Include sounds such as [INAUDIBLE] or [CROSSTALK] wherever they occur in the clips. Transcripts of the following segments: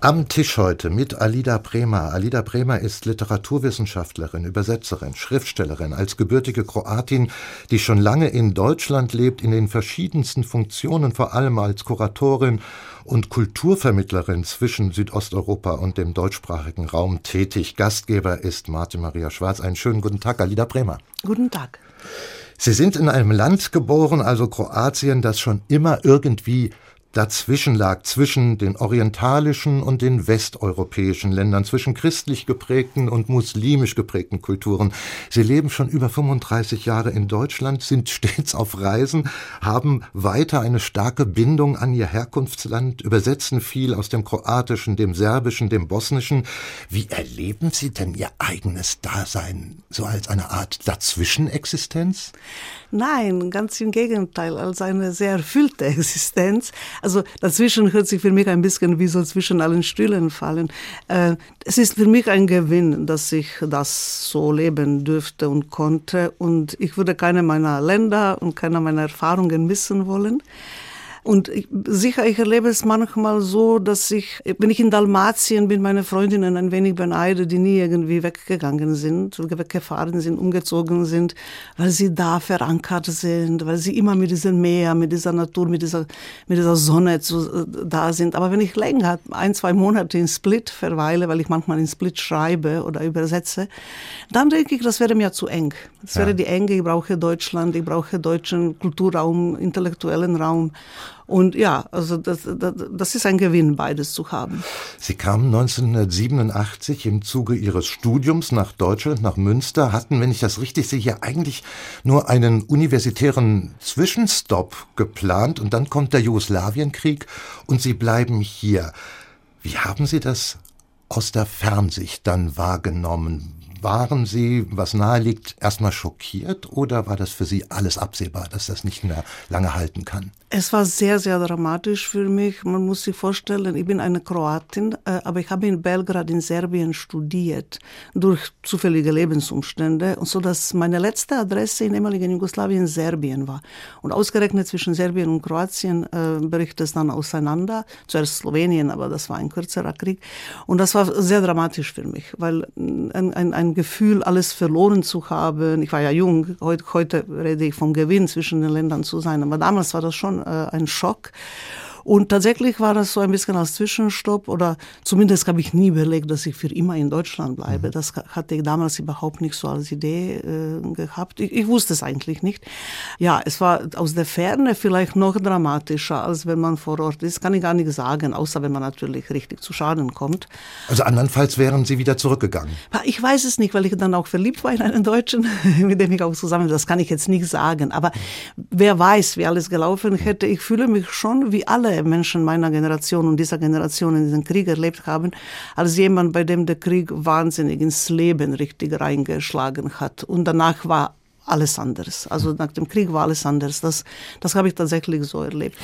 am Tisch heute mit Alida Bremer. Alida Bremer ist Literaturwissenschaftlerin, Übersetzerin, Schriftstellerin, als gebürtige Kroatin, die schon lange in Deutschland lebt, in den verschiedensten Funktionen, vor allem als Kuratorin und Kulturvermittlerin zwischen Südosteuropa und dem deutschsprachigen Raum tätig. Gastgeber ist Martin Maria Schwarz. Einen schönen guten Tag, Alida Bremer. Guten Tag. Sie sind in einem Land geboren, also Kroatien, das schon immer irgendwie dazwischen lag, zwischen den orientalischen und den westeuropäischen Ländern, zwischen christlich geprägten und muslimisch geprägten Kulturen. Sie leben schon über 35 Jahre in Deutschland, sind [LAUGHS] stets auf Reisen, haben weiter eine starke Bindung an ihr Herkunftsland, übersetzen viel aus dem Kroatischen, dem Serbischen, dem Bosnischen. Wie erleben Sie denn Ihr eigenes Dasein so als eine Art Dazwischenexistenz? Nein, ganz im Gegenteil, als eine sehr erfüllte [LAUGHS] Existenz. Also dazwischen hört sich für mich ein bisschen wie so zwischen allen Stühlen fallen. Äh, es ist für mich ein Gewinn, dass ich das so leben dürfte und konnte. Und ich würde keine meiner Länder und keine meiner Erfahrungen missen wollen. Und ich, sicher, ich erlebe es manchmal so, dass ich, wenn ich in Dalmatien bin, meine Freundinnen ein wenig beneide, die nie irgendwie weggegangen sind, weggefahren sind, umgezogen sind, weil sie da verankert sind, weil sie immer mit diesem Meer, mit dieser Natur, mit dieser, mit dieser Sonne zu, da sind. Aber wenn ich länger, ein, zwei Monate in Split verweile, weil ich manchmal in Split schreibe oder übersetze, dann denke ich, das wäre mir zu eng. Das wäre die Enge. Ich brauche Deutschland, ich brauche deutschen Kulturraum, intellektuellen Raum. Und ja, also das, das, das ist ein Gewinn, beides zu haben. Sie kamen 1987 im Zuge Ihres Studiums nach Deutschland, nach Münster, hatten, wenn ich das richtig sehe, hier eigentlich nur einen universitären Zwischenstopp geplant und dann kommt der Jugoslawienkrieg und Sie bleiben hier. Wie haben Sie das aus der Fernsicht dann wahrgenommen? Waren Sie, was nahe liegt, erstmal schockiert oder war das für Sie alles absehbar, dass das nicht mehr lange halten kann? Es war sehr, sehr dramatisch für mich. Man muss sich vorstellen, ich bin eine Kroatin, äh, aber ich habe in Belgrad in Serbien studiert, durch zufällige Lebensumstände, und so dass meine letzte Adresse in ehemaligen Jugoslawien Serbien war. Und ausgerechnet zwischen Serbien und Kroatien äh, bricht es dann auseinander. Zuerst Slowenien, aber das war ein kürzerer Krieg. Und das war sehr dramatisch für mich, weil ein, ein, ein Gefühl, alles verloren zu haben. Ich war ja jung, heute, heute rede ich vom Gewinn zwischen den Ländern zu sein, aber damals war das schon äh, ein Schock. Und tatsächlich war das so ein bisschen als Zwischenstopp oder zumindest habe ich nie überlegt, dass ich für immer in Deutschland bleibe. Mhm. Das hatte ich damals überhaupt nicht so als Idee äh, gehabt. Ich, ich, wusste es eigentlich nicht. Ja, es war aus der Ferne vielleicht noch dramatischer, als wenn man vor Ort ist. Kann ich gar nicht sagen, außer wenn man natürlich richtig zu Schaden kommt. Also andernfalls wären Sie wieder zurückgegangen? Ich weiß es nicht, weil ich dann auch verliebt war in einen Deutschen, [LAUGHS] mit dem ich auch zusammen, das kann ich jetzt nicht sagen. Aber wer weiß, wie alles gelaufen hätte. Ich fühle mich schon wie alle Menschen meiner Generation und dieser Generation in diesen Krieg erlebt haben, als jemand, bei dem der Krieg wahnsinnig ins Leben richtig reingeschlagen hat. Und danach war alles anders. Also nach dem Krieg war alles anders. Das, das habe ich tatsächlich so erlebt.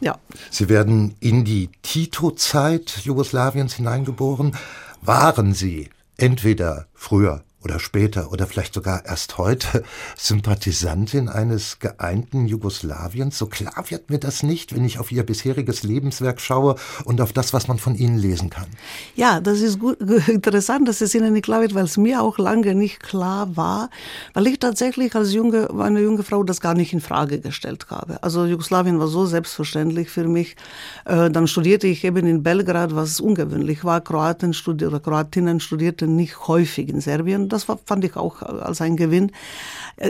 Ja. Sie werden in die Tito-Zeit Jugoslawiens hineingeboren. Waren Sie entweder früher oder später oder vielleicht sogar erst heute [LAUGHS] Sympathisantin eines geeinten Jugoslawiens. So klar wird mir das nicht, wenn ich auf ihr bisheriges Lebenswerk schaue und auf das, was man von ihnen lesen kann. Ja, das ist gut, [LAUGHS] interessant, dass es Ihnen nicht klar wird, weil es mir auch lange nicht klar war, weil ich tatsächlich als junge, eine junge Frau das gar nicht in Frage gestellt habe. Also Jugoslawien war so selbstverständlich für mich. Äh, dann studierte ich eben in Belgrad, was ungewöhnlich war. Kroaten studierte, oder Kroatinnen studierten nicht häufig in Serbien das fand ich auch als ein Gewinn.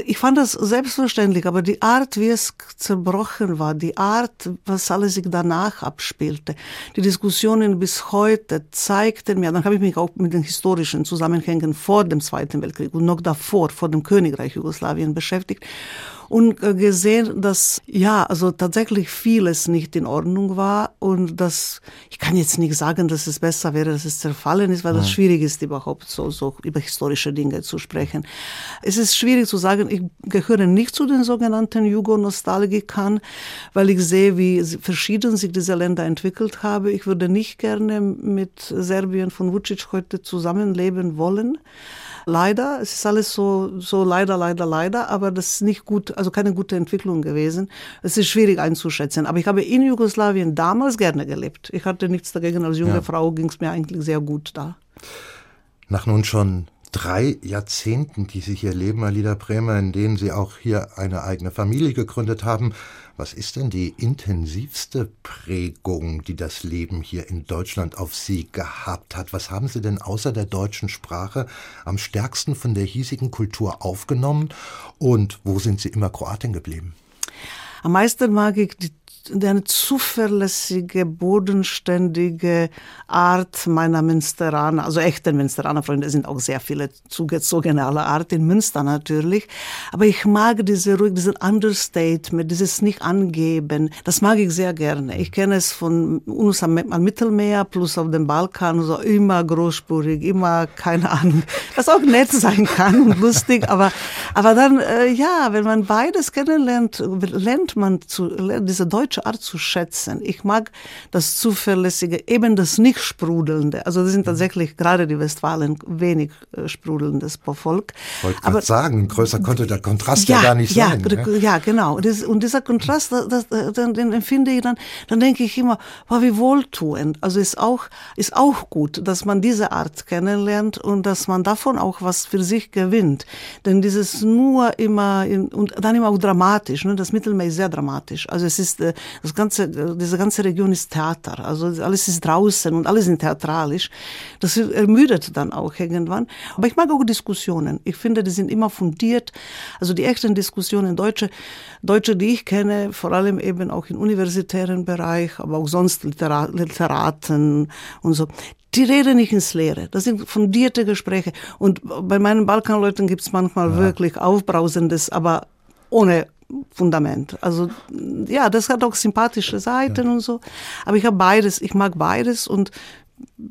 Ich fand das selbstverständlich, aber die Art, wie es zerbrochen war, die Art, was alles sich danach abspielte, die Diskussionen bis heute zeigten mir, dann habe ich mich auch mit den historischen Zusammenhängen vor dem Zweiten Weltkrieg und noch davor, vor dem Königreich Jugoslawien beschäftigt. Und äh, gesehen, dass ja, also tatsächlich vieles nicht in Ordnung war und dass ich kann jetzt nicht sagen, dass es besser wäre, dass es zerfallen ist, weil das schwierig ist, überhaupt so, so über historische Dinge zu sprechen. Es ist schwierig zu sagen, ich gehöre nicht zu den sogenannten Jugo-Nostalgikern, weil ich sehe, wie verschieden sich diese Länder entwickelt haben. Ich würde nicht gerne mit Serbien von Vucic heute zusammenleben wollen. Leider, es ist alles so, so leider, leider, leider, aber das ist nicht gut, also keine gute Entwicklung gewesen. Es ist schwierig einzuschätzen. Aber ich habe in Jugoslawien damals gerne gelebt. Ich hatte nichts dagegen. Als junge ja. Frau ging es mir eigentlich sehr gut da. Nach nun schon drei Jahrzehnten, die Sie hier leben, Alida Bremer, in denen Sie auch hier eine eigene Familie gegründet haben, was ist denn die intensivste Prägung, die das Leben hier in Deutschland auf Sie gehabt hat? Was haben Sie denn außer der deutschen Sprache am stärksten von der hiesigen Kultur aufgenommen? Und wo sind Sie immer Kroatin geblieben? Am meisten mag ich die eine zuverlässige, bodenständige Art meiner Münsteraner, also echten Münsteraner Freunde sind auch sehr viele zugezogene aller Art in Münster natürlich. Aber ich mag diese ruhig, diesen Understatement, dieses Nicht-Angeben. Das mag ich sehr gerne. Ich kenne es von uns am, Mittelmeer plus auf dem Balkan, so immer großspurig, immer, keine Ahnung, was auch nett sein kann und lustig. Aber, aber dann, äh, ja, wenn man beides kennenlernt, lernt man zu, lernt diese deutsche deutsche Art zu schätzen. Ich mag das Zuverlässige, eben das nicht Sprudelnde. Also das sind mhm. tatsächlich gerade die Westfalen wenig äh, sprudelndes Volk. Ich wollte gerade sagen, größer konnte der Kontrast ja, ja gar nicht ja, sein. Ne? Ja, genau. und dieser Kontrast, das, das, den empfinde ich dann, dann denke ich immer, wow, wie wohltuend. Also ist auch, ist auch gut, dass man diese Art kennenlernt und dass man davon auch was für sich gewinnt. Denn dieses nur immer, in, und dann immer auch dramatisch, ne? das Mittelmeer ist sehr dramatisch. Also es ist, äh, das ganze, diese ganze Region ist Theater. Also alles ist draußen und alles ist theatralisch. Das ermüdet dann auch irgendwann. Aber ich mag auch Diskussionen. Ich finde, die sind immer fundiert. Also die echten Diskussionen, Deutsche, Deutsche, die ich kenne, vor allem eben auch im universitären Bereich, aber auch sonst Literat, Literaten und so, die reden nicht ins Leere. Das sind fundierte Gespräche. Und bei meinen Balkanleuten gibt es manchmal ja. wirklich Aufbrausendes, aber ohne Fundament. Also ja, das hat auch sympathische Seiten ja. und so. Aber ich habe beides, ich mag beides und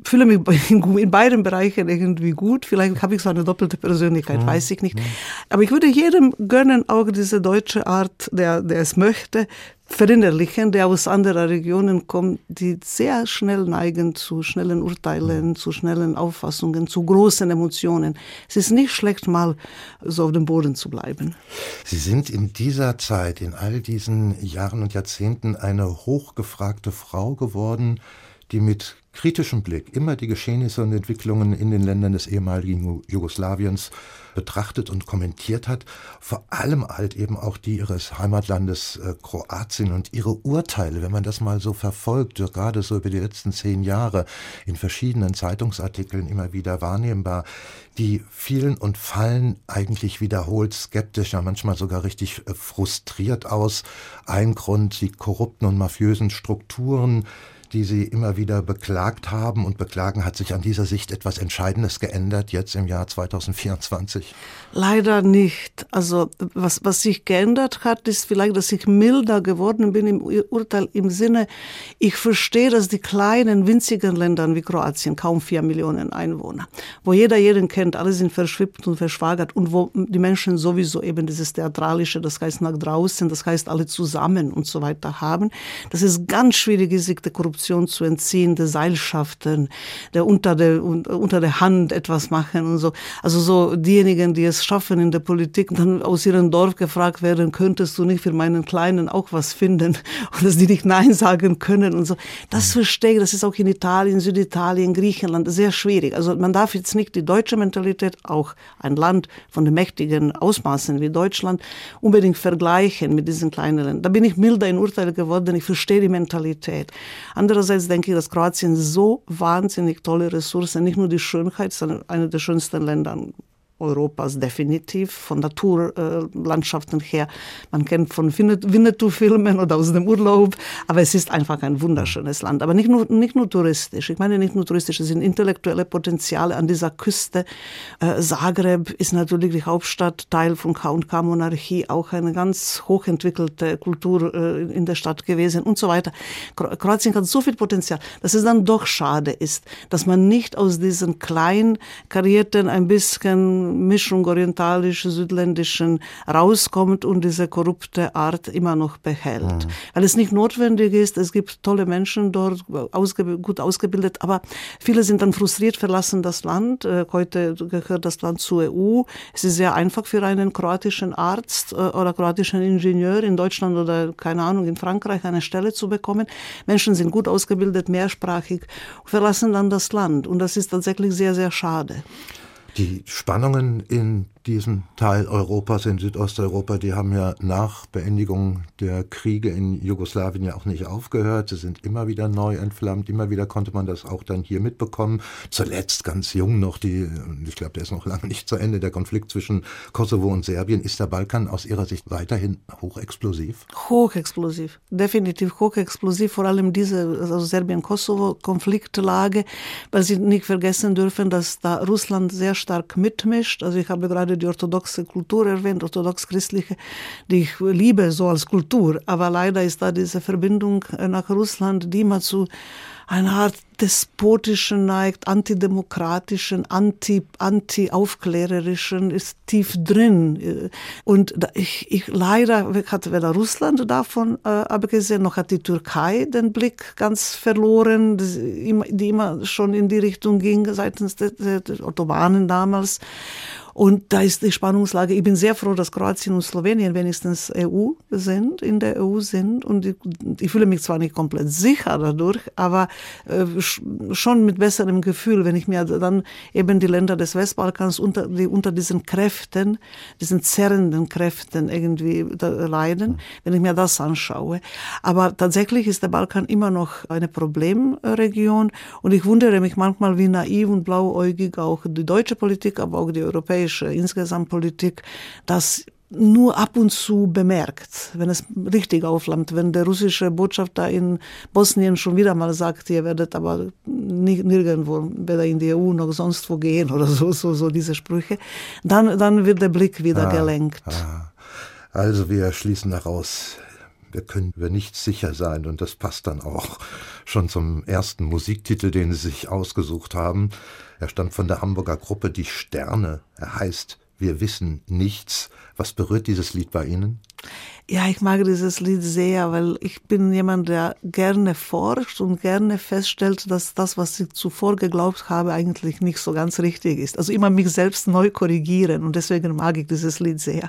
fühle mich in beiden Bereichen irgendwie gut. Vielleicht habe ich so eine doppelte Persönlichkeit, mhm. weiß ich nicht. Mhm. Aber ich würde jedem gönnen, auch diese deutsche Art, der, der es möchte, verinnerlichen, der aus anderen Regionen kommt, die sehr schnell neigen zu schnellen Urteilen, mhm. zu schnellen Auffassungen, zu großen Emotionen. Es ist nicht schlecht, mal so auf dem Boden zu bleiben. Sie sind in dieser Zeit, in all diesen Jahren und Jahrzehnten eine hochgefragte Frau geworden, die mit kritischem Blick immer die Geschehnisse und Entwicklungen in den Ländern des ehemaligen Jugoslawiens betrachtet und kommentiert hat, vor allem halt eben auch die ihres Heimatlandes äh, Kroatien und ihre Urteile, wenn man das mal so verfolgt, gerade so über die letzten zehn Jahre in verschiedenen Zeitungsartikeln immer wieder wahrnehmbar, die fielen und fallen eigentlich wiederholt skeptisch, ja manchmal sogar richtig äh, frustriert aus. Ein Grund, die korrupten und mafiösen Strukturen, die Sie immer wieder beklagt haben und beklagen. Hat sich an dieser Sicht etwas Entscheidendes geändert jetzt im Jahr 2024? Leider nicht. Also was, was sich geändert hat, ist vielleicht, dass ich milder geworden bin im Urteil im Sinne, ich verstehe, dass die kleinen, winzigen Länder wie Kroatien, kaum vier Millionen Einwohner, wo jeder jeden kennt, alle sind verschwippt und verschwagert und wo die Menschen sowieso eben dieses Theatralische, das heißt nach draußen, das heißt alle zusammen und so weiter haben, dass es ganz schwierig ist, sich der Korruption Korruption zu entziehen, der Seilschaften, der unter der, unter der Hand etwas machen und so. Also so diejenigen, die es schaffen in der Politik, dann aus ihrem Dorf gefragt werden, könntest du nicht für meinen Kleinen auch was finden? [LAUGHS] Und dass die nicht Nein sagen können und so. Das mhm. verstehe ich, das ist auch in Italien, Süditalien, Griechenland sehr schwierig. Also man darf jetzt nicht die deutsche Mentalität, auch ein Land von den mächtigen Ausmaßen wie Deutschland, unbedingt vergleichen mit diesen kleinen Ländern. Da bin ich milder in Urteil geworden, ich verstehe die Mentalität. An Andererseits denke ich, dass Kroatien so wahnsinnig tolle Ressourcen, nicht nur die Schönheit, sondern eine der schönsten Länder Europas definitiv, von Naturlandschaften her. Man kennt von Winnetou-Filmen oder aus dem Urlaub, aber es ist einfach ein wunderschönes Land. Aber nicht nur, nicht nur touristisch. Ich meine nicht nur touristisch, es sind intellektuelle Potenziale an dieser Küste. Äh, Zagreb ist natürlich die Hauptstadt, Teil von K&K-Monarchie, auch eine ganz hochentwickelte Kultur äh, in der Stadt gewesen und so weiter. Kroatien hat so viel Potenzial, dass es dann doch schade ist, dass man nicht aus diesen klein karierten, ein bisschen Mischung orientalisch-südländischen rauskommt und diese korrupte Art immer noch behält. Mhm. Weil es nicht notwendig ist, es gibt tolle Menschen dort, ausge gut ausgebildet, aber viele sind dann frustriert, verlassen das Land. Äh, heute gehört das Land zur EU. Es ist sehr einfach für einen kroatischen Arzt äh, oder kroatischen Ingenieur in Deutschland oder keine Ahnung in Frankreich eine Stelle zu bekommen. Menschen sind gut ausgebildet, mehrsprachig, verlassen dann das Land und das ist tatsächlich sehr, sehr schade. Die Spannungen in diesem Teil Europas, in Südosteuropa, die haben ja nach Beendigung der Kriege in Jugoslawien ja auch nicht aufgehört. Sie sind immer wieder neu entflammt. Immer wieder konnte man das auch dann hier mitbekommen. Zuletzt ganz jung noch die, ich glaube, der ist noch lange nicht zu Ende, der Konflikt zwischen Kosovo und Serbien. Ist der Balkan aus Ihrer Sicht weiterhin hochexplosiv? Hochexplosiv. Definitiv hochexplosiv. Vor allem diese also Serbien-Kosovo-Konfliktlage, weil Sie nicht vergessen dürfen, dass da Russland sehr stark mitmischt. Also ich habe gerade die orthodoxe Kultur erwähnt, orthodox-christliche, die ich liebe so als Kultur. Aber leider ist da diese Verbindung nach Russland, die immer zu einer Art despotischen neigt, antidemokratischen, anti, anti-aufklärerischen ist tief drin. Und ich, ich leider hat weder Russland davon äh, abgesehen, noch hat die Türkei den Blick ganz verloren, die immer schon in die Richtung ging seitens der, der Ottomanen damals. Und da ist die Spannungslage. Ich bin sehr froh, dass Kroatien und Slowenien wenigstens EU sind, in der EU sind. Und ich, ich fühle mich zwar nicht komplett sicher dadurch, aber äh, schon mit besserem Gefühl, wenn ich mir dann eben die Länder des Westbalkans unter, die unter diesen Kräften, diesen zerrenden Kräften irgendwie leiden, wenn ich mir das anschaue. Aber tatsächlich ist der Balkan immer noch eine Problemregion. Und ich wundere mich manchmal, wie naiv und blauäugig auch die deutsche Politik, aber auch die europäische europäische insgesamt Politik das nur ab und zu bemerkt, wenn es richtig auflammt, wenn der russische Botschafter in Bosnien schon wieder mal sagt, ihr werdet aber nirgendwo, weder in die EU noch sonst wo gehen oder so, so, so diese Sprüche, dann, dann wird der Blick wieder ah, gelenkt. Ah. Also wir schließen daraus, wir können über nichts sicher sein und das passt dann auch schon zum ersten Musiktitel, den Sie sich ausgesucht haben. Er stammt von der Hamburger Gruppe Die Sterne. Er heißt Wir wissen nichts. Was berührt dieses Lied bei Ihnen? Ja, ich mag dieses Lied sehr, weil ich bin jemand, der gerne forscht und gerne feststellt, dass das, was ich zuvor geglaubt habe, eigentlich nicht so ganz richtig ist. Also immer mich selbst neu korrigieren und deswegen mag ich dieses Lied sehr.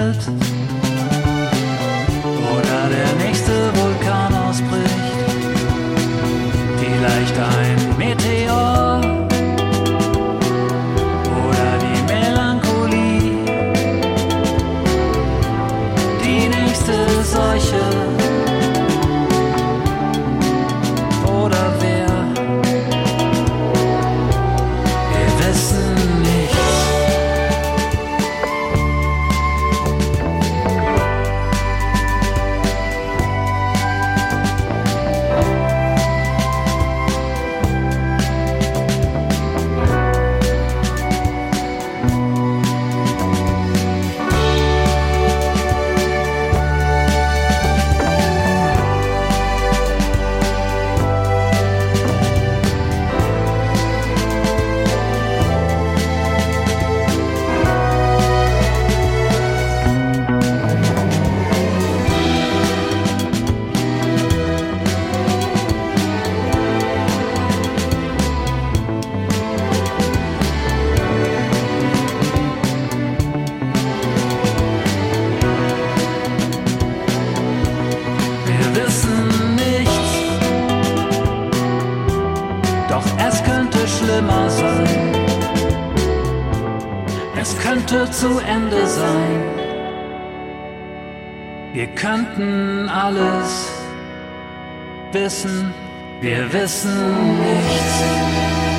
felt wir wissen nichts.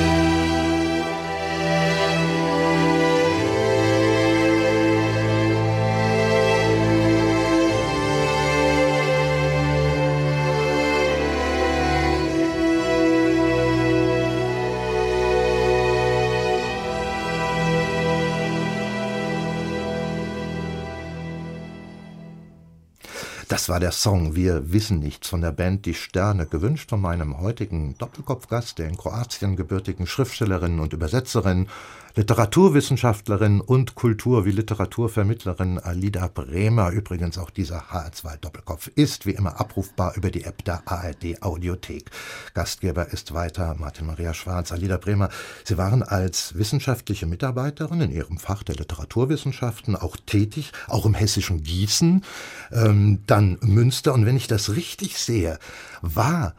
Das war der Song Wir wissen nichts von der Band Die Sterne, gewünscht von meinem heutigen Doppelkopfgast, der in Kroatien gebürtigen Schriftstellerin und Übersetzerin, Literaturwissenschaftlerin und Kultur- wie Literaturvermittlerin Alida Bremer. Übrigens auch dieser HR2 Doppelkopf ist wie immer abrufbar über die App der ARD Audiothek. Gastgeber ist weiter Martin Maria Schwarz. Alida Bremer, Sie waren als wissenschaftliche Mitarbeiterin in Ihrem Fach der Literaturwissenschaften auch tätig, auch im hessischen Gießen, ähm, dann Münster. Und wenn ich das richtig sehe, war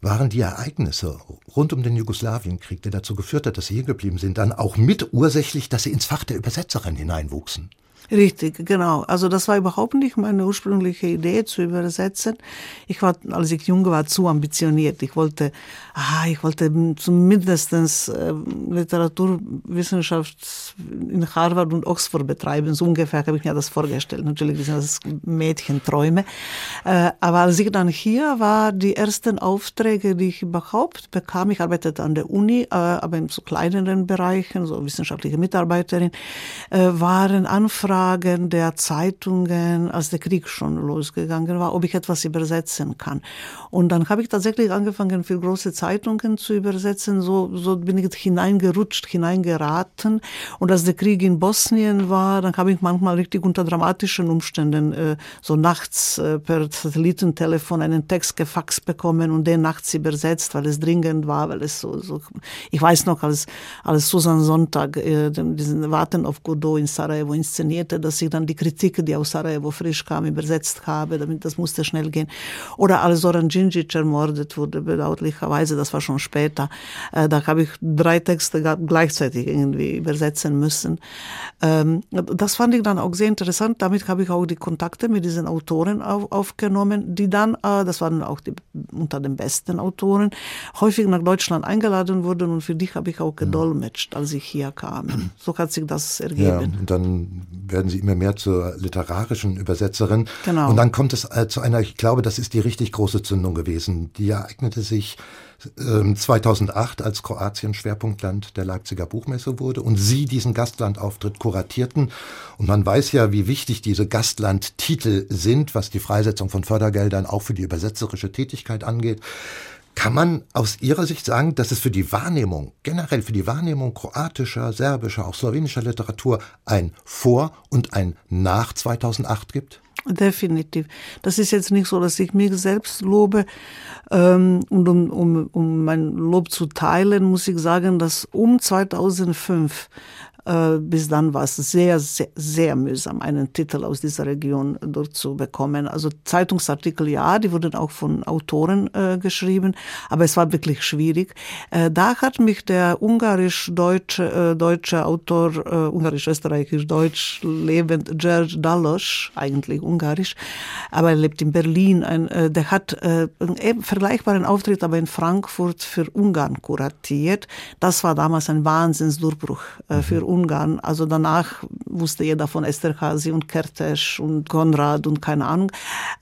waren die Ereignisse rund um den Jugoslawienkrieg, der dazu geführt hat, dass Sie hier geblieben sind, dann auch mit ursächlich, dass Sie ins Fach der Übersetzerin hineinwuchsen? Richtig, genau. Also das war überhaupt nicht meine ursprüngliche Idee zu übersetzen. Ich war, als ich jung war, zu ambitioniert. Ich wollte, ah, ich wollte zumindest äh, Literaturwissenschaft in Harvard und Oxford betreiben. So ungefähr habe ich mir das vorgestellt. Natürlich sind das Mädchenträume. Äh, aber als ich dann hier war, die ersten Aufträge, die ich überhaupt bekam, ich arbeitete an der Uni, äh, aber in so kleineren Bereichen, so wissenschaftliche Mitarbeiterin, waren Anfragen der Zeitungen, als der Krieg schon losgegangen war, ob ich etwas übersetzen kann. Und dann habe ich tatsächlich angefangen, für große Zeitungen zu übersetzen. So, so bin ich hineingerutscht, hineingeraten. Und als der Krieg in Bosnien war, dann habe ich manchmal richtig unter dramatischen Umständen äh, so nachts äh, per Satellitentelefon einen Text gefaxt bekommen und den nachts übersetzt, weil es dringend war, weil es so, so ich weiß noch, als, als Susan Sonntag äh, diesen Warten auf Godot in Sarajevo inszeniert hatte, dass ich dann die Kritik, die aus Sarajevo frisch kam, übersetzt habe, damit das musste schnell gehen. Oder als Zoran Djindjic ermordet wurde, bedauerlicherweise, das war schon später, äh, da habe ich drei Texte gleichzeitig irgendwie übersetzen müssen. Ähm, das fand ich dann auch sehr interessant. Damit habe ich auch die Kontakte mit diesen Autoren auf, aufgenommen, die dann, äh, das waren auch die, unter den besten Autoren, häufig nach Deutschland eingeladen wurden und für die habe ich auch gedolmetscht, als ich hier kam. [CLEARS THROAT] So hat sich das ergeben. Ja, und dann werden Sie immer mehr zur literarischen Übersetzerin. Genau. Und dann kommt es äh, zu einer, ich glaube, das ist die richtig große Zündung gewesen. Die ereignete sich 2008, ähm, als Kroatien Schwerpunktland der Leipziger Buchmesse wurde und Sie diesen Gastlandauftritt kuratierten. Und man weiß ja, wie wichtig diese Gastlandtitel sind, was die Freisetzung von Fördergeldern auch für die übersetzerische Tätigkeit angeht. Kann man aus Ihrer Sicht sagen, dass es für die Wahrnehmung, generell für die Wahrnehmung kroatischer, serbischer, auch slowenischer Literatur ein Vor- und ein Nach 2008 gibt? Definitiv. Das ist jetzt nicht so, dass ich mich selbst lobe. Ähm, und um, um, um mein Lob zu teilen, muss ich sagen, dass um 2005 äh, bis dann war es sehr, sehr, sehr mühsam, einen Titel aus dieser Region durchzubekommen. Also Zeitungsartikel ja, die wurden auch von Autoren äh, geschrieben, aber es war wirklich schwierig. Äh, da hat mich der ungarisch-deutsche äh, deutsche Autor, äh, ungarisch-österreichisch-deutsch lebend, George Dalos, eigentlich ungarisch, aber er lebt in Berlin, ein, der hat äh, vergleichbaren Auftritt aber in Frankfurt für Ungarn kuratiert. Das war damals ein Wahnsinnsdurchbruch äh, mhm. für Ungarn. Also danach wusste jeder von Esterhazy und Kertes und Konrad und keine Ahnung.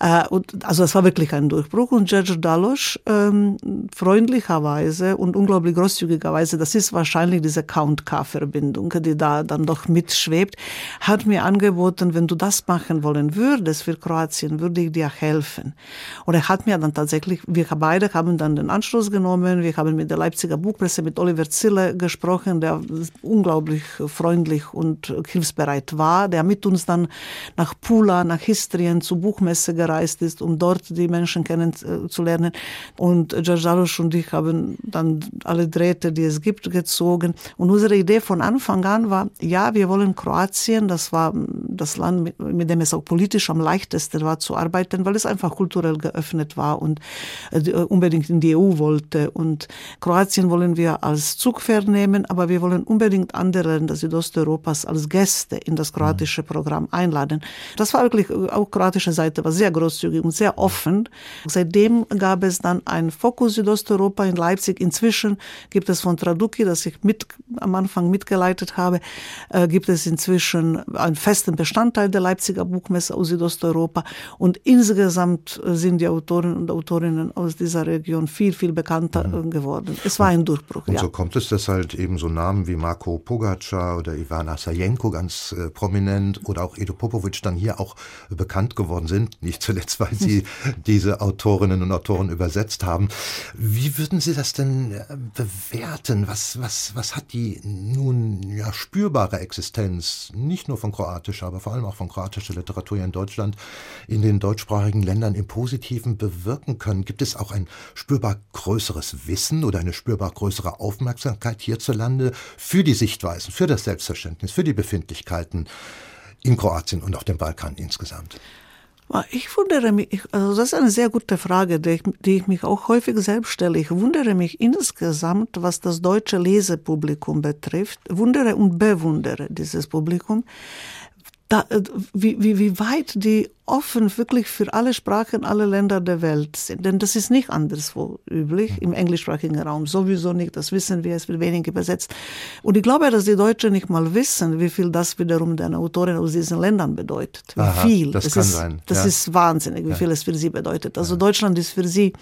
Äh, und also es war wirklich ein Durchbruch. Und George Dalosch ähm, freundlicherweise und unglaublich großzügigerweise, das ist wahrscheinlich diese Count-K-Verbindung, die da dann doch mitschwebt, hat mir angeboten, wenn du das machen wollen würdest für Kroatien, würde ich dir helfen. Und er hat mir dann tatsächlich, wir beide haben dann den Anschluss genommen, wir haben mit der Leipziger Buchpresse, mit Oliver Zille gesprochen, der unglaublich freundlich und hilfsbereit war, der mit uns dann nach Pula, nach Histrien zur Buchmesse gereist ist, um dort die Menschen kennenzulernen. Und George Jarosz und ich haben dann alle Drähte, die es gibt, gezogen. Und unsere Idee von Anfang an war, ja, wir wollen Kroatien, das war das Land, mit dem es auch politisch am leichtesten war zu arbeiten, weil es einfach kulturell geöffnet war und unbedingt in die EU wollte. Und Kroatien wollen wir als Zugpferd nehmen, aber wir wollen unbedingt andere Länder Südosteuropas als Gäste in das kroatische Programm einladen. Das war wirklich, auch kroatische Seite war sehr großzügig und sehr offen. Seitdem gab es dann ein Fokus Südosteuropa in Leipzig. Inzwischen gibt es von Traduki, das ich mit, am Anfang mitgeleitet habe, äh, gibt es inzwischen einen festen Bestandteil der Leipziger Buchmesse aus Südosteuropa. Und insgesamt sind die Autoren und Autorinnen aus dieser Region viel, viel bekannter mhm. geworden. Es war ein Durchbruch. Und ja. so kommt es, dass halt eben so Namen wie Marco Pogacar oder Ivana Sajenko ganz äh, prominent oder auch Edo Popovic dann hier auch äh, bekannt geworden sind, nicht zuletzt, weil sie diese Autorinnen und Autoren übersetzt haben. Wie würden Sie das denn äh, bewerten? Was, was, was hat die nun ja spürbare Existenz, nicht nur von kroatischer, aber vor allem auch von kroatischer Literatur hier in Deutschland, in den deutschsprachigen Ländern im Positiven bewirken können? Gibt es auch ein spürbar größeres Wissen oder eine spürbar größere Aufmerksamkeit hierzulande für die Sichtweisen, für das Selbstverständnis, für die Befindlichkeiten in Kroatien und auf dem Balkan insgesamt? Ich wundere mich, also das ist eine sehr gute Frage, die ich, die ich, mich auch häufig selbst stelle. Ich wundere mich insgesamt, was das deutsche Lesepublikum betrifft, wundere und bewundere dieses Publikum, da, äh, wie, wie, wie weit die offen wirklich für alle Sprachen, alle Länder der Welt sind. Denn das ist nicht anderswo üblich, im englischsprachigen Raum sowieso nicht, das wissen wir, es wird wenig übersetzt. Und ich glaube, dass die Deutschen nicht mal wissen, wie viel das wiederum den Autoren aus diesen Ländern bedeutet. Wie Aha, viel. Das, das kann ist, sein. Das ja. ist wahnsinnig, wie viel es für sie bedeutet. Also ja. Deutschland ist für sie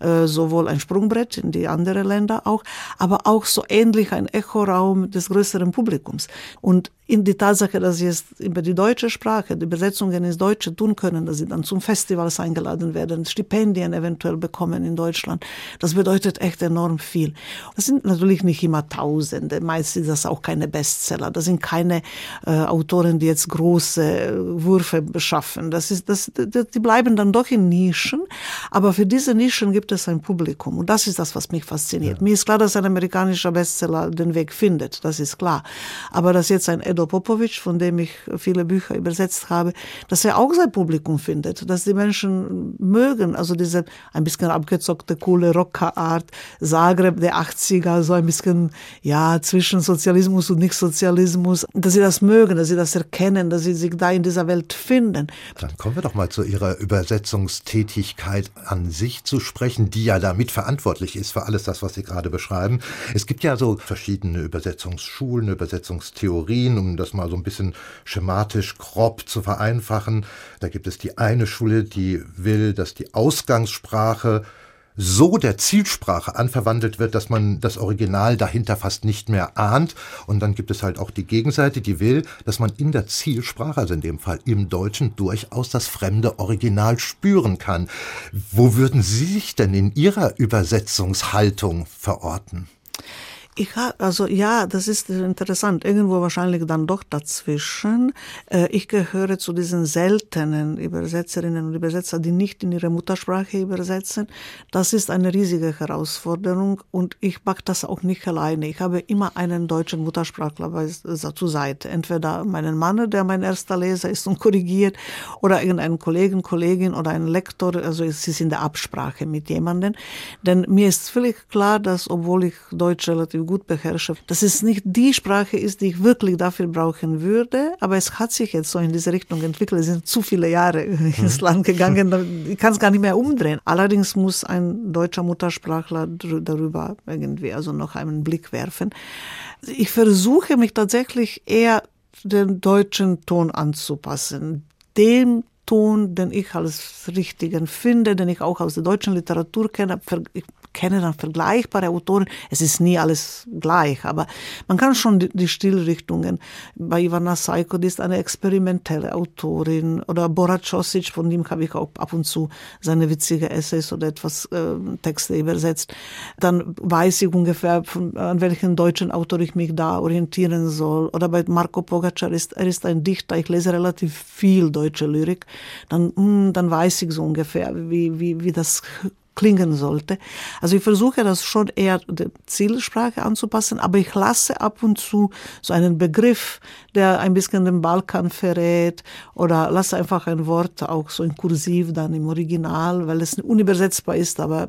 äh, sowohl ein Sprungbrett in die anderen Länder auch, aber auch so ähnlich ein Echoraum des größeren Publikums. Und in die Tatsache, dass sie es über die deutsche Sprache, die Übersetzungen ins Deutsche tun können, dass sie dann zum Festivals eingeladen werden, Stipendien eventuell bekommen in Deutschland. Das bedeutet echt enorm viel. Das sind natürlich nicht immer Tausende, meist sind das auch keine Bestseller. Das sind keine äh, Autoren, die jetzt große äh, Würfe beschaffen. Das ist, das, die bleiben dann doch in Nischen, aber für diese Nischen gibt es ein Publikum und das ist das, was mich fasziniert. Ja. Mir ist klar, dass ein amerikanischer Bestseller den Weg findet, das ist klar. Aber dass jetzt ein Edo Popovic, von dem ich viele Bücher übersetzt habe, dass er auch sein Publikum findet, dass die Menschen mögen, also diese ein bisschen abgezockte, coole Rockerart, Zagreb der 80er, so ein bisschen, ja, zwischen Sozialismus und Nicht-Sozialismus, dass sie das mögen, dass sie das erkennen, dass sie sich da in dieser Welt finden. Dann kommen wir doch mal zu Ihrer Übersetzungstätigkeit an sich zu sprechen, die ja damit verantwortlich ist für alles das, was Sie gerade beschreiben. Es gibt ja so verschiedene Übersetzungsschulen, Übersetzungstheorien, um das mal so ein bisschen schematisch grob zu vereinfachen. Da gibt es die eine Schule, die will, dass die Ausgangssprache so der Zielsprache anverwandelt wird, dass man das Original dahinter fast nicht mehr ahnt. Und dann gibt es halt auch die Gegenseite, die will, dass man in der Zielsprache, also in dem Fall im Deutschen, durchaus das fremde Original spüren kann. Wo würden Sie sich denn in Ihrer Übersetzungshaltung verorten? Ich habe, also ja, das ist interessant. Irgendwo wahrscheinlich dann doch dazwischen. Äh, ich gehöre zu diesen seltenen Übersetzerinnen und Übersetzer, die nicht in ihre Muttersprache übersetzen. Das ist eine riesige Herausforderung und ich mag das auch nicht alleine. Ich habe immer einen deutschen Muttersprachler zur Seite. Entweder meinen Mann, der mein erster Leser ist und korrigiert, oder irgendeinen Kollegen, Kollegin oder einen Lektor. Also es ist in der Absprache mit jemandem. Denn mir ist völlig klar, dass obwohl ich Deutsch relativ gut beherrsche, dass es nicht die Sprache ist, die ich wirklich dafür brauchen würde. Aber es hat sich jetzt so in diese Richtung entwickelt. Es sind zu viele Jahre [LAUGHS] ins mhm. Land gegangen. Ich kann es gar nicht mehr umdrehen. Allerdings muss ein deutscher Muttersprachler darüber irgendwie also noch einen Blick werfen. Ich versuche mich tatsächlich eher den deutschen Ton anzupassen. Dem Ton, den ich als richtigen finde, den ich auch aus der deutschen Literatur kenne. Ich kenne dann vergleichbare Autoren. Es ist nie alles gleich, aber man kann schon die, die Stilrichtungen. Bei Ivana Saiko, die ist eine experimentelle Autorin, oder Borat Čosić, von dem habe ich auch ab und zu seine witzige Essays oder etwas äh, Texte übersetzt. Dann weiß ich ungefähr, von, an welchen deutschen Autor ich mich da orientieren soll. Oder bei Marco Pogacar ist, er ist ein Dichter, ich lese relativ viel deutsche Lyrik. Dann, mh, hm, dann weiß ich so ungefähr, wie, wie, wie das klingen sollte. Also ich versuche das schon eher der Zielsprache anzupassen, aber ich lasse ab und zu so einen Begriff, der ein bisschen den Balkan verrät oder lasse einfach ein Wort auch so in Kursiv dann im Original, weil es unübersetzbar ist, aber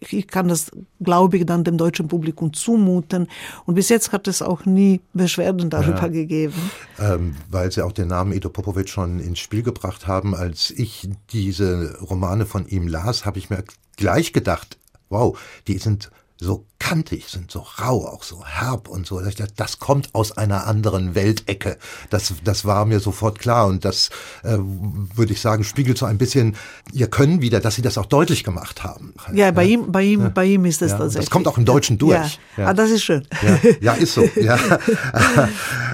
ich kann das, glaube ich, dann dem deutschen Publikum zumuten. Und bis jetzt hat es auch nie Beschwerden darüber ja, gegeben. Ähm, weil Sie auch den Namen Edo Popovic schon ins Spiel gebracht haben. Als ich diese Romane von ihm las, habe ich mir gleich gedacht, wow, die sind so kantig, sind so rau, auch so herb und so. Das kommt aus einer anderen Weltecke. Das, das war mir sofort klar und das, äh, würde ich sagen, spiegelt so ein bisschen ihr Können wieder, dass sie das auch deutlich gemacht haben. Ja, bei ihm, bei ihm, ja. bei ihm ist das ja, tatsächlich. Das kommt auch im Deutschen durch. Ja. Ah, das ist schön. Ja, ja ist so. [LAUGHS] Ja. [LAUGHS]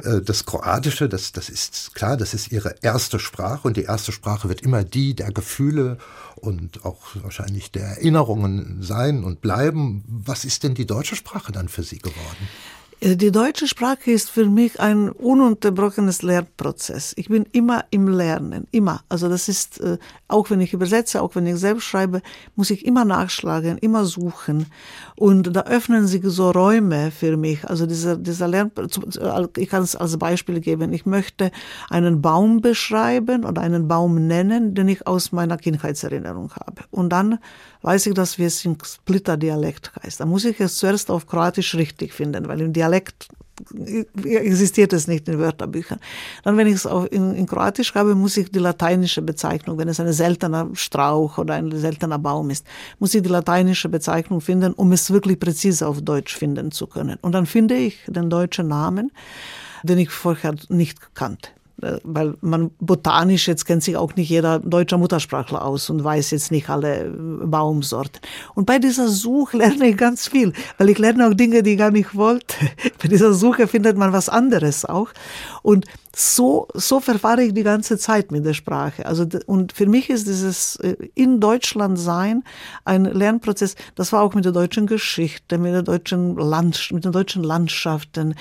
Äh, das Kroatische, das, das ist klar, das ist ihre erste Sprache und die erste Sprache wird immer die der Gefühle und auch wahrscheinlich der Erinnerungen sein und bleiben. Was ist denn die deutsche Sprache dann für Sie geworden? Äh, die deutsche Sprache ist für mich ein ununterbrochenes Lernprozess. Ich bin immer im Lernen, immer. Also das ist, äh, auch wenn ich übersetze, auch wenn ich selbst schreibe, muss ich immer nachschlagen, immer suchen. Und da öffnen sich so Räume für mich. Also dieser, dieser Lern, ich kann es als Beispiel geben. Ich möchte einen Baum beschreiben oder einen Baum nennen, den ich aus meiner Kindheitserinnerung habe. Und dann weiß ich, dass wir es im Splitter-Dialekt heißt. Da muss ich es zuerst auf Kroatisch richtig finden, weil im Dialekt existiert es nicht in Wörterbüchern. Dann, wenn ich es in, in Kroatisch habe, muss ich die lateinische Bezeichnung, wenn es ein seltener Strauch oder ein seltener Baum ist, muss ich die lateinische Bezeichnung finden, um es wirklich präzise auf Deutsch finden zu können. Und dann finde ich den deutschen Namen, den ich vorher nicht kannte. Äh, weil man botanisch, jetzt kennt sich auch nicht jeder deutscher Muttersprachler aus und weiß jetzt nicht alle Baumsorten. Und bei dieser Suche lerne ich ganz viel, weil ich lerne auch Dinge, die ich gar nicht wollte. [LAUGHS] Bei dieser Suche findet man was anderes auch. Und so, so verfahre ich die ganze Zeit mit der Sprache. Also, und für mich ist dieses äh, in Deutschland sein ein Lernprozess. Das war auch mit der deutschen Geschichte, mit der deutschen Land, mit den deutschen Landschaften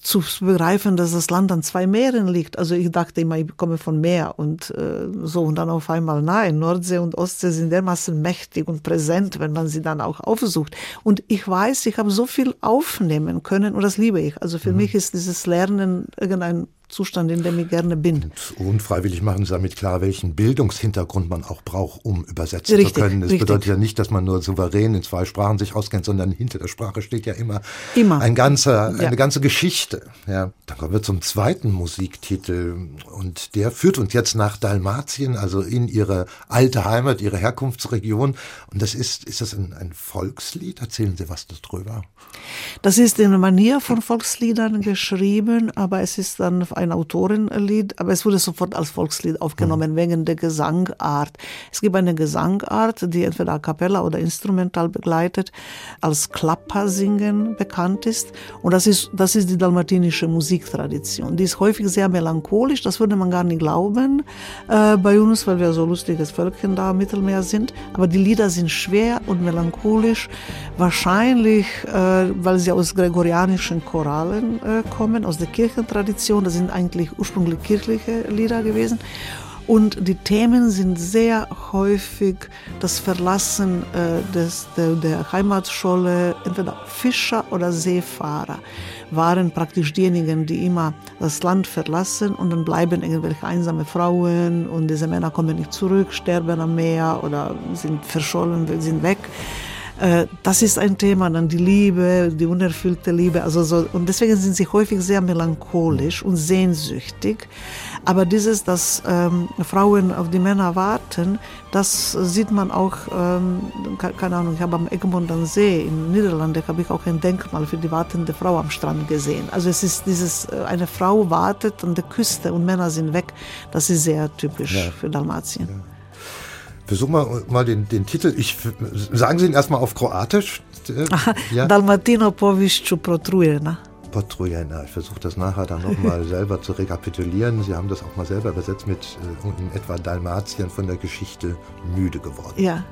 zu begreifen, dass das Land an zwei Meeren liegt. Also ich dachte immer, ich komme von Meer und äh, so und dann auf einmal nein. Nordsee und Ostsee sind dermaßen mächtig und präsent, wenn man sie dann auch aufsucht. Und ich weiß, ich habe so viel aufnehmen können und das liebe ich. Also für mhm. mich ist dieses Lernen irgendein Zustand, in dem ich gerne bin. Und unfreiwillig machen Sie damit klar, welchen Bildungshintergrund man auch braucht, um übersetzen richtig, zu können. Das richtig. bedeutet ja nicht, dass man nur souverän in zwei Sprachen sich auskennt, sondern hinter der Sprache steht ja immer, immer. Ein ganzer, ja. eine ganze Geschichte. Ja. Dann kommen wir zum zweiten Musiktitel und der führt uns jetzt nach Dalmatien, also in ihre alte Heimat, ihre Herkunftsregion. Und das ist, ist das ein, ein Volkslied? Erzählen Sie was darüber. Das ist in Manier von Volksliedern geschrieben, aber es ist dann auf ein Autorenlied, aber es wurde sofort als Volkslied aufgenommen mhm. wegen der Gesangart. Es gibt eine Gesangart, die entweder a cappella oder instrumental begleitet, als Klappersingen bekannt ist. Und das ist, das ist die dalmatinische Musiktradition. Die ist häufig sehr melancholisch, das würde man gar nicht glauben äh, bei uns, weil wir so lustiges Völkchen da im Mittelmeer sind. Aber die Lieder sind schwer und melancholisch, wahrscheinlich, äh, weil sie aus gregorianischen Choralen äh, kommen, aus der Kirchentradition. Das sind eigentlich ursprünglich kirchliche Lieder gewesen. Und die Themen sind sehr häufig das Verlassen äh, des, der, der Heimatschule, entweder Fischer oder Seefahrer waren praktisch diejenigen, die immer das Land verlassen und dann bleiben irgendwelche einsame Frauen und diese Männer kommen nicht zurück, sterben am Meer oder sind verschollen, sind weg. Äh, das ist ein Thema, dann die Liebe, die unerfüllte Liebe, also so, und deswegen sind sie häufig sehr melancholisch und sehnsüchtig. Aber dieses, dass ähm, Frauen auf die Männer warten, das sieht man auch, ähm, keine Ahnung, ich habe am Egmont am See in Niederlande, habe ich auch ein Denkmal für die wartende Frau am Strand gesehen. Also es ist dieses, äh, eine Frau wartet an der Küste und Männer sind weg, das ist sehr typisch ja. für Dalmatien. Ja. Versuch mal, mal den, den Titel. Ich, sagen Sie ihn erstmal auf Kroatisch. Ja? Dalmatino povišću protrujena. Potrujena. Ich versuche das nachher dann nochmal [LAUGHS] selber zu rekapitulieren. Sie haben das auch mal selber übersetzt mit äh, in etwa Dalmatien von der Geschichte müde geworden. Ja.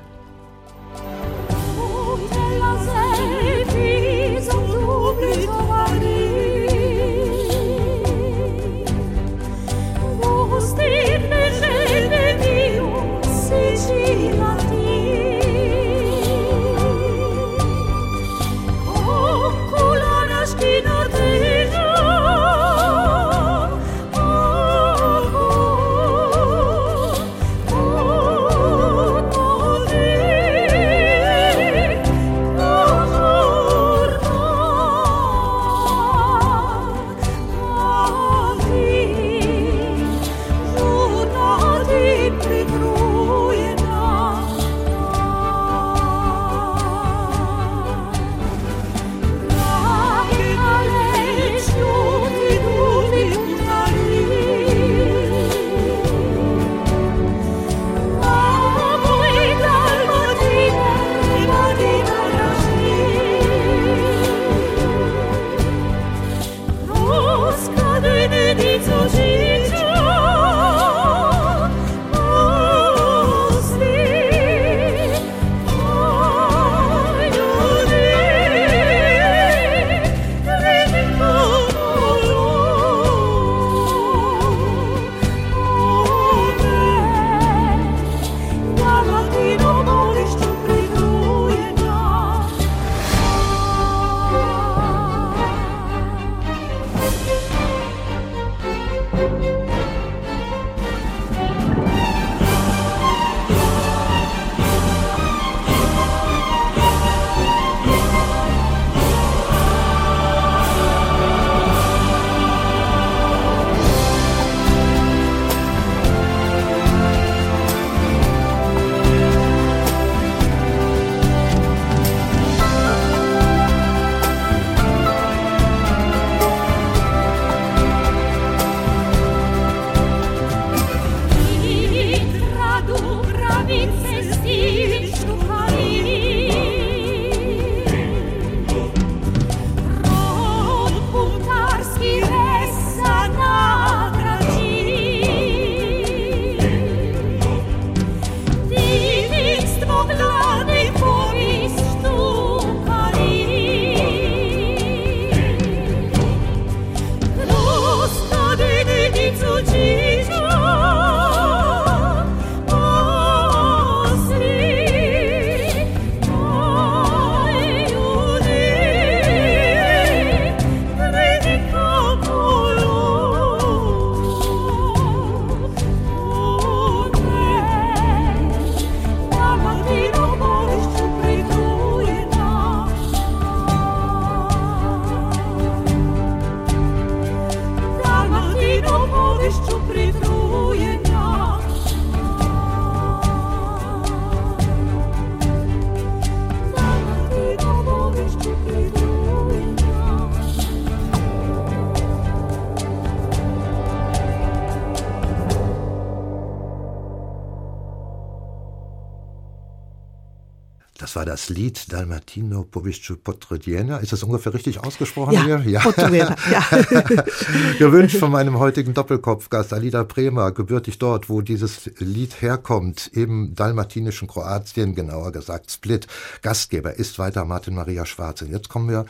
Das Lied Dalmatino Poviscu Potrediena. Ist das ungefähr richtig ausgesprochen ja, hier? Ja, Potrediena, ja. [LAUGHS] Gewünscht von meinem heutigen Doppelkopfgast Alida Bremer, gebürtig dort, wo dieses Lied herkommt, im dalmatinischen Kroatien, genauer gesagt Split. Gastgeber ist weiter Martin Maria Schwarz. Und jetzt kommen wir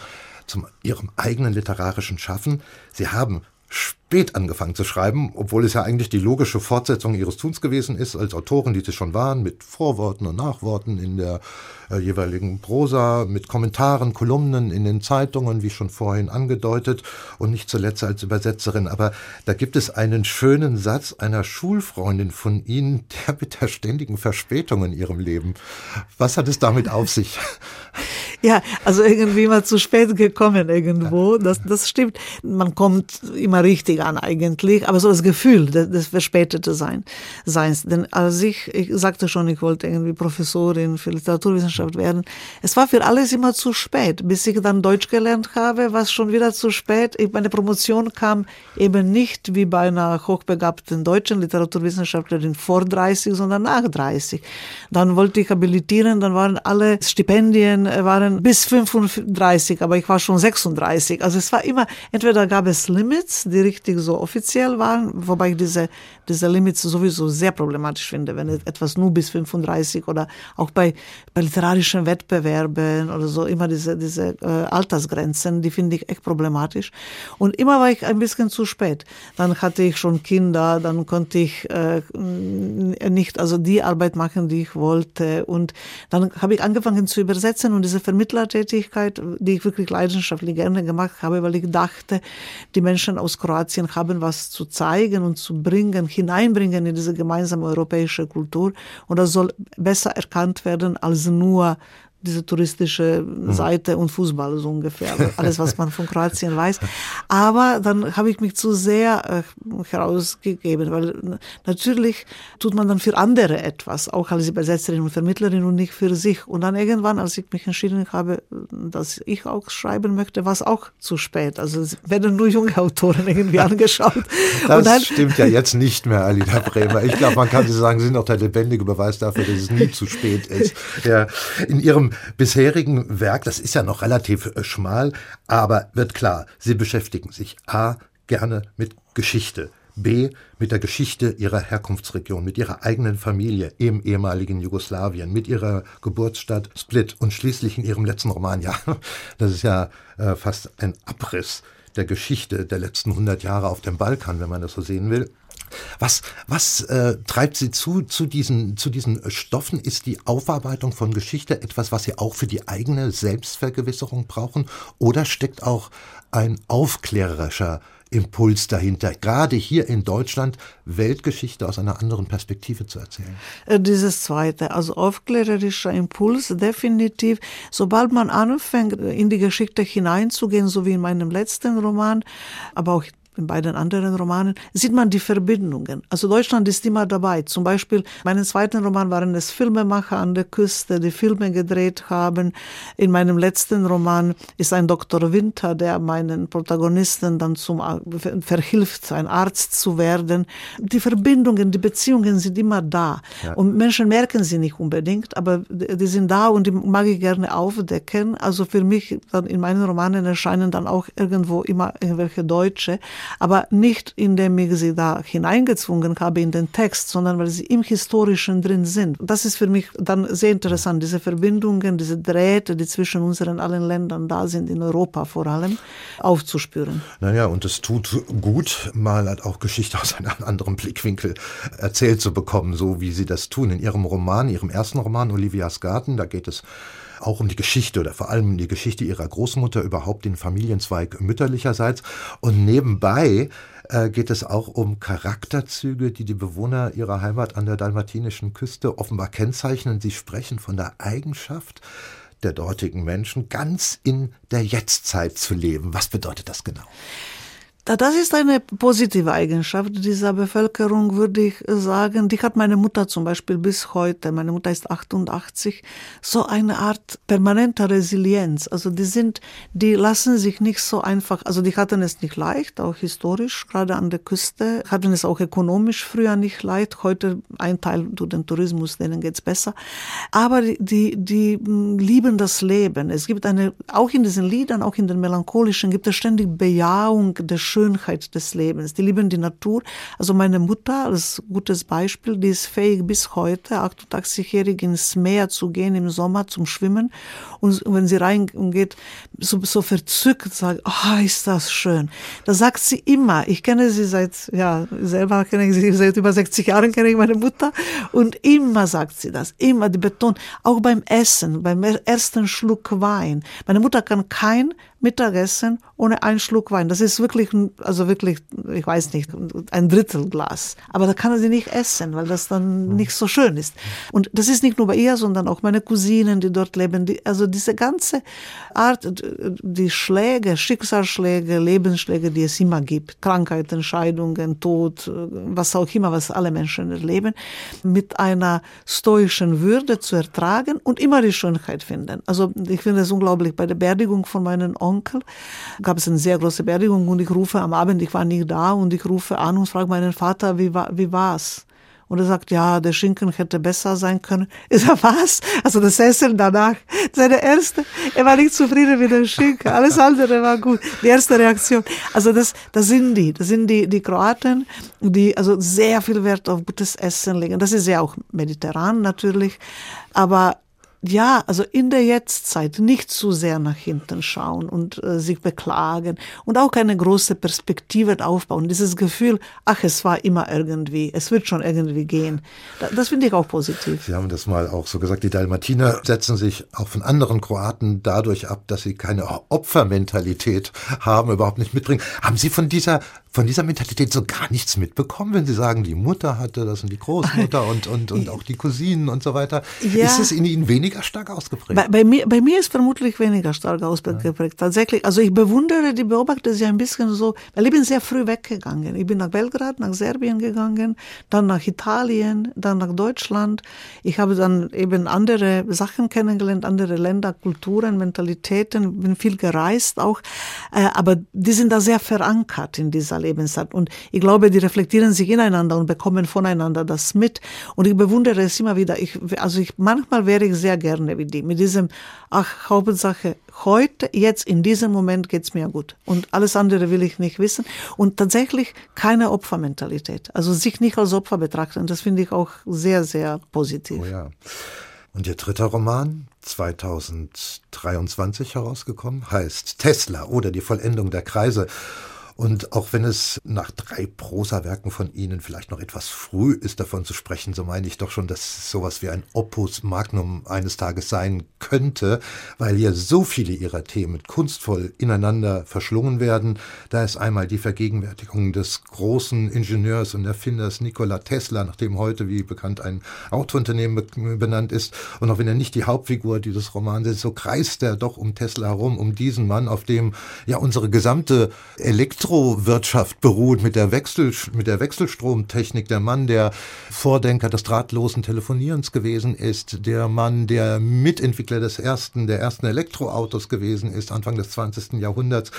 zu Ihrem eigenen literarischen Schaffen. Sie haben spät angefangen zu schreiben, obwohl es ja eigentlich die logische Fortsetzung ihres Tuns gewesen ist, als Autoren, die sie schon waren, mit Vorworten und Nachworten in der äh, jeweiligen Prosa, mit Kommentaren, Kolumnen in den Zeitungen, wie schon vorhin angedeutet, und nicht zuletzt als Übersetzerin. Aber da gibt es einen schönen Satz einer Schulfreundin von Ihnen, der mit der ständigen Verspätung in Ihrem Leben. Was hat es damit auf sich? [LAUGHS] Ja, also irgendwie mal zu spät gekommen irgendwo. Das, das stimmt. Man kommt immer richtig an eigentlich, aber so das Gefühl des, des verspätete Sein, Seins. Denn als ich, ich sagte schon, ich wollte irgendwie Professorin für Literaturwissenschaft werden, es war für alles immer zu spät. Bis ich dann Deutsch gelernt habe, war es schon wieder zu spät. Ich, meine Promotion kam eben nicht wie bei einer hochbegabten deutschen Literaturwissenschaftlerin vor 30, sondern nach 30. Dann wollte ich habilitieren, dann waren alle Stipendien, waren bis 35, aber ich war schon 36. Also es war immer, entweder gab es Limits, die richtig so offiziell waren, wobei ich diese, diese Limits sowieso sehr problematisch finde, wenn etwas nur bis 35 oder auch bei, bei literarischen Wettbewerben oder so, immer diese, diese äh, Altersgrenzen, die finde ich echt problematisch. Und immer war ich ein bisschen zu spät. Dann hatte ich schon Kinder, dann konnte ich äh, nicht also die Arbeit machen, die ich wollte. Und dann habe ich angefangen zu übersetzen und diese Vermittlertätigkeit, die ich wirklich leidenschaftlich gerne gemacht habe, weil ich dachte, die Menschen aus Kroatien haben was zu zeigen und zu bringen, hineinbringen in diese gemeinsame europäische Kultur. Und das soll besser erkannt werden als nur diese touristische mhm. Seite und Fußball so ungefähr, also alles was man von Kroatien weiß. Aber dann habe ich mich zu sehr äh, herausgegeben, weil natürlich tut man dann für andere etwas, auch als Übersetzerin und Vermittlerin und nicht für sich. Und dann irgendwann, als ich mich entschieden habe, dass ich auch schreiben möchte, war es auch zu spät. Also es werden nur junge Autoren irgendwie [LAUGHS] angeschaut. Das dann, stimmt ja jetzt nicht mehr, Alina Bremer. Ich glaube, man kann Sie sagen, Sie sind auch der lebendige Beweis dafür, dass es nie zu spät ist. Ja, in Ihrem bisherigen Werk, das ist ja noch relativ äh, schmal, aber wird klar, Sie beschäftigen sich A gerne mit Geschichte. B. mit der Geschichte ihrer Herkunftsregion, mit ihrer eigenen Familie im ehemaligen Jugoslawien, mit ihrer Geburtsstadt Split und schließlich in ihrem letzten Roman, ja, das ist ja äh, fast ein Abriss der Geschichte der letzten 100 Jahre auf dem Balkan, wenn man das so sehen will. Was, was äh, treibt Sie zu, zu, diesen, zu diesen Stoffen? Ist die Aufarbeitung von Geschichte etwas, was Sie auch für die eigene Selbstvergewisserung brauchen? Oder steckt auch ein aufklärerischer Impuls dahinter, gerade hier in Deutschland Weltgeschichte aus einer anderen Perspektive zu erzählen? Äh, dieses zweite, also aufklärerischer Impuls, definitiv. Sobald man anfängt, in die Geschichte hineinzugehen, so wie in meinem letzten Roman, aber auch in beiden anderen Romanen, sieht man die Verbindungen. Also Deutschland ist immer dabei. Zum Beispiel, meinen zweiten Roman waren es Filmemacher an der Küste, die Filme gedreht haben. In meinem letzten Roman ist ein Dr. Winter, der meinen Protagonisten dann zum, verhilft, ein Arzt zu werden. Die Verbindungen, die Beziehungen sind immer da. Ja. Und Menschen merken sie nicht unbedingt, aber die sind da und die mag ich gerne aufdecken. Also für mich, dann in meinen Romanen erscheinen dann auch irgendwo immer irgendwelche Deutsche aber nicht indem ich sie da hineingezwungen habe in den Text, sondern weil sie im Historischen drin sind. Das ist für mich dann sehr interessant, diese Verbindungen, diese Drähte, die zwischen unseren allen Ländern da sind, in Europa vor allem, aufzuspüren. Naja, und es tut gut, mal halt auch Geschichte [LAUGHS] aus einem anderen Blickwinkel erzählt zu bekommen, so wie Sie das tun. In Ihrem Roman, Ihrem ersten Roman, Olivias Garten, da geht es auch um die Geschichte oder vor allem um die Geschichte ihrer Großmutter, überhaupt den Familienzweig mütterlicherseits. Und nebenbei äh, geht es auch um Charakterzüge, die die Bewohner ihrer Heimat an der dalmatinischen Küste offenbar kennzeichnen. Sie sprechen von der Eigenschaft, der dortigen Menschen ganz in der Jetztzeit zu leben. Was bedeutet das genau? Das ist eine positive Eigenschaft dieser Bevölkerung, würde ich sagen. Die hat meine Mutter zum Beispiel bis heute, meine Mutter ist 88, so eine Art permanenter Resilienz. Also die sind, die lassen sich nicht so einfach, also die hatten es nicht leicht, auch historisch, gerade an der Küste, hatten es auch ökonomisch früher nicht leicht. Heute ein Teil durch den Tourismus, denen geht's besser. Aber die, die, die lieben das Leben. Es gibt eine, auch in diesen Liedern, auch in den melancholischen, gibt es ständig Bejahung der Schönheit des Lebens. Die lieben die Natur. Also meine Mutter als gutes Beispiel, die ist fähig bis heute, 88-jährig ins Meer zu gehen im Sommer zum Schwimmen. Und wenn sie reingeht, so, so verzückt sagt, oh, ist das schön. Das sagt sie immer. Ich kenne sie seit, ja, selber kenne ich sie seit über 60 Jahren, kenne ich meine Mutter. Und immer sagt sie das. Immer, die betont. Auch beim Essen, beim ersten Schluck Wein. Meine Mutter kann kein Mittagessen ohne einen Schluck Wein. Das ist wirklich, also wirklich, ich weiß nicht, ein Drittel Glas. Aber da kann sie nicht essen, weil das dann mhm. nicht so schön ist. Und das ist nicht nur bei ihr, sondern auch meine Cousinen, die dort leben. Die, also diese ganze Art, die Schläge, Schicksalsschläge, Lebensschläge, die es immer gibt, Krankheiten, Scheidungen, Tod, was auch immer, was alle Menschen erleben, mit einer stoischen Würde zu ertragen und immer die Schönheit finden. Also ich finde es unglaublich. Bei der Beerdigung von meinen Onkel Onkel. Gab es eine sehr große Beerdigung und ich rufe am Abend, ich war nicht da und ich rufe an und frage meinen Vater, wie, war, wie war's? Und er sagt, ja, der Schinken hätte besser sein können. [LAUGHS] Ich sage, was? Also das Essen danach, seine erste, er war nicht zufrieden mit dem Schinken. Alles andere war gut. Die erste Reaktion. Also das, das sind die, das sind die, die Kroaten, die also sehr viel Wert auf gutes Essen legen. Das ist ja auch mediterran natürlich. Aber ja, also in der Jetztzeit nicht zu sehr nach hinten schauen und äh, sich beklagen und auch eine große Perspektive aufbauen. Dieses Gefühl, ach, es war immer irgendwie, es wird schon irgendwie gehen. Das finde ich auch positiv. Sie haben das mal auch so gesagt, die Dalmatiner setzen sich auch von anderen Kroaten dadurch ab, dass sie keine Opfermentalität haben, überhaupt nicht mitbringen. Haben Sie von dieser von dieser Mentalität so gar nichts mitbekommen, wenn Sie sagen, die Mutter hatte das und die Großmutter [LAUGHS] und, und, und auch die Cousinen und so weiter. Ja. Ist es in Ihnen weniger stark ausgeprägt? Bei, bei, mir, bei mir ist vermutlich weniger stark ausgeprägt. Ja. Tatsächlich, also ich bewundere die beobachte sie ein bisschen so, weil ich bin sehr früh weggegangen. Ich bin nach Belgrad, nach Serbien gegangen, dann nach Italien, dann nach Deutschland. Ich habe dann eben andere Sachen kennengelernt, andere Länder, Kulturen, Mentalitäten, bin viel gereist auch. Äh, aber die sind da sehr verankert in dieser Lebensart. Und ich glaube, die reflektieren sich ineinander und bekommen voneinander das mit. Und ich bewundere es immer wieder. Ich, also ich, manchmal wäre ich sehr gerne wie die, mit diesem, ach, Hauptsache, heute, jetzt, in diesem Moment geht's mir gut. Und alles andere will ich nicht wissen. Und tatsächlich keine Opfermentalität. Also sich nicht als Opfer betrachten, das finde ich auch sehr, sehr positiv. Oh ja. Und Ihr dritter Roman, 2023 herausgekommen, heißt Tesla oder die Vollendung der Kreise. Und auch wenn es nach drei Prosawerken von Ihnen vielleicht noch etwas früh ist, davon zu sprechen, so meine ich doch schon, dass sowas wie ein Opus Magnum eines Tages sein könnte, weil hier so viele Ihrer Themen kunstvoll ineinander verschlungen werden. Da ist einmal die Vergegenwärtigung des großen Ingenieurs und Erfinders Nikola Tesla, nach dem heute, wie bekannt, ein Autounternehmen benannt ist. Und auch wenn er nicht die Hauptfigur dieses Romans ist, so kreist er doch um Tesla herum, um diesen Mann, auf dem ja unsere gesamte Elektro Elektrowirtschaft beruht, mit der, Wechsel, mit der Wechselstromtechnik. Der Mann, der Vordenker des drahtlosen Telefonierens gewesen ist, der Mann, der Mitentwickler des ersten, der ersten Elektroautos gewesen ist, Anfang des 20. Jahrhunderts.